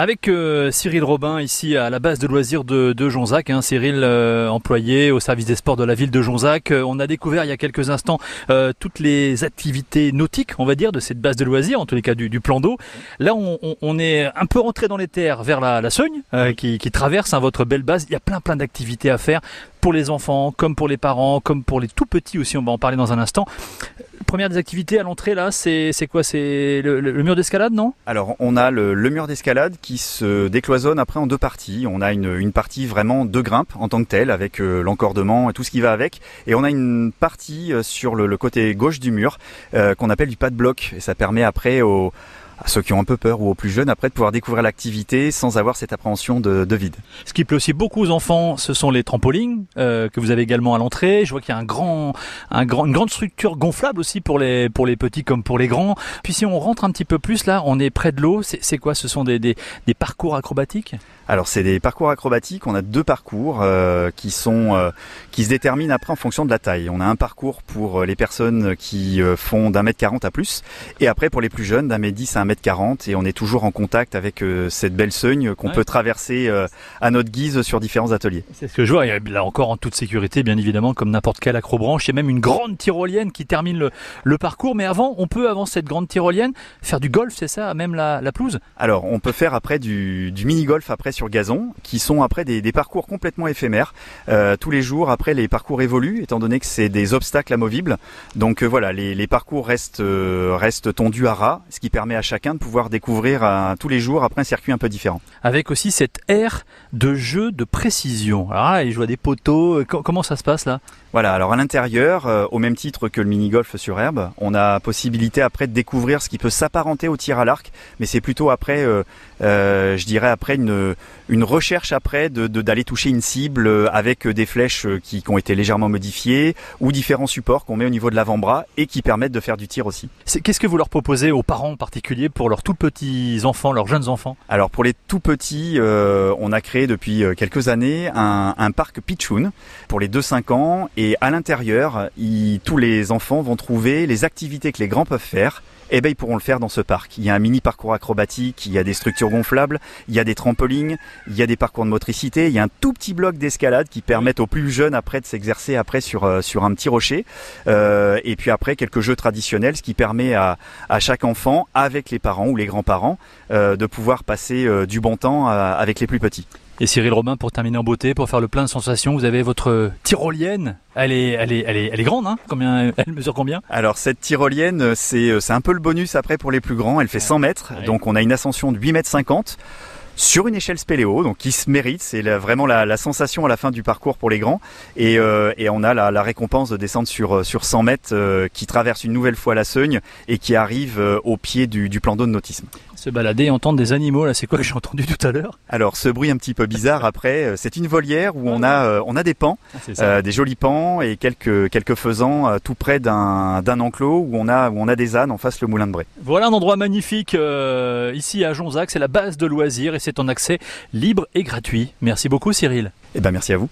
Avec euh, Cyril Robin ici à la base de loisirs de, de Jonzac, hein, Cyril euh, employé au service des sports de la ville de Jonzac. Euh, on a découvert il y a quelques instants euh, toutes les activités nautiques, on va dire, de cette base de loisirs, en tous les cas du, du plan d'eau. Là, on, on- on est un peu rentré dans les terres vers la, la Sogne, euh, qui, qui traverse hein, votre belle base. Il y a plein plein d'activités à faire pour les enfants, comme pour les parents, comme pour les tout petits aussi. On va en parler dans un instant. Première des activités à l'entrée là, c'est quoi? C'est le, mur d'escalade, non? Alors, on a le, mur d'escalade qui se décloisonne après en deux parties. On a une, partie vraiment de grimpe en tant que telle, avec euh, l'encordement et tout ce qui va avec. Et on a une partie euh, sur le, le côté gauche du mur euh, qu'on appelle du pas de bloc. Et ça permet après aux, à ceux qui ont un peu peur ou aux plus jeunes après de pouvoir découvrir l'activité sans avoir cette appréhension de, de vide. Ce qui plaît aussi beaucoup aux enfants, ce sont les trampolines euh, que vous avez également à l'entrée. Je vois qu'il y a un grand, un grand, une grande structure gonflable aussi pour les pour les petits comme pour les grands. Puis si on rentre un petit peu plus là, on est près de l'eau. C'est quoi? Ce sont des, des, des parcours acrobatiques? Alors c'est des parcours acrobatiques. On a deux parcours euh, qui sont euh, qui se déterminent après en fonction de la taille. On a un parcours pour les personnes qui font d'un mètre quarante à plus, et après pour les plus jeunes d'un mètre dix à un mètre quarante. Et on est toujours en contact avec euh, cette belle seugne qu'on Ouais. peut traverser euh, à notre guise sur différents ateliers. C'est ce que je vois. Et là encore en toute sécurité, bien évidemment, comme n'importe quelle acrobranche. Il y a même une grande tyrolienne qui termine le, le parcours. Mais avant, on peut avant cette grande tyrolienne faire du golf, c'est ça, même la, la pelouse? Alors, on peut faire après du, du mini-golf après sur gazon, qui sont après des, des parcours complètement éphémères. Euh, tous les jours, après, les parcours évoluent, étant donné que c'est des obstacles amovibles. Donc euh, voilà, les, les parcours restent, euh, restent tondus à ras, ce qui permet à chacun de pouvoir découvrir euh, tous les jours après un circuit un peu différent. avec aussi cette aire de jeu de précision. Alors là, je vois des poteaux. Co- Comment ça se passe là? Voilà, alors à l'intérieur, euh, au même titre que le mini-golf sur herbe, on a possibilité après de découvrir ce qui peut s'apparenter au tir à l'arc, mais c'est plutôt après, euh, euh, je dirais après une, une recherche après de d'aller toucher une cible euh, avec des flèches euh, qui, qui ont été légèrement modifiées ou différents supports qu'on met au niveau de l'avant-bras et qui permettent de faire du tir aussi. Qu'est-ce que vous leur proposez aux parents en particulier pour leurs tout petits enfants, leurs jeunes enfants Alors pour les tout petits, euh, on a créé depuis euh, quelques années un, un parc Pichoun pour les 2-5 ans et à l'intérieur, tous les enfants vont trouver les activités que les grands peuvent faire. Et ben ils pourront le faire dans ce parc. Il y a un mini parcours acrobatique, il y a des structures gonflables, il y a des trampolines, il y a des parcours de motricité, il y a un tout petit bloc d'escalade qui permettent aux plus jeunes après de s'exercer après sur euh, un petit rocher. Euh, et puis après quelques jeux traditionnels, ce qui permet à chaque enfant avec les parents ou les grands-parents euh, de pouvoir passer du bon temps avec les plus petits. Et Cyril Robin, pour terminer en beauté, pour faire le plein de sensations, vous avez votre tyrolienne. Elle est, elle est, elle est, elle est grande, hein Combien Elle mesure combien? Alors cette tyrolienne, euh, c'est c'est un peu le bonus après pour les plus grands. Elle fait 100 mètres, Ouais. donc on a une ascension de 8 mètres 50 sur une échelle spéléo, donc qui se mérite. C'est la- vraiment la, la sensation à la fin du parcours pour les grands. Et, euh, et on a la, la récompense de descendre sur euh, sur 100 mètres, euh, qui traverse une nouvelle fois la Seugne et qui arrive euh, au pied du, du plan d'eau de nautisme. Se balader et entendre des animaux, là, c'est quoi que j'ai entendu tout à l'heure? Alors ce bruit un petit peu bizarre après, euh, c'est une volière où on a euh, on a des pans. C'est Euh, des jolis pans et quelques quelques faisans tout près d'un d'un enclos où on a où on a des ânes en face le moulin de Bray. Voilà un endroit magnifique euh, ici à Jonzac, c'est la base de loisirs et c'est en accès libre et gratuit. Merci beaucoup Cyril. Eh ben merci à vous.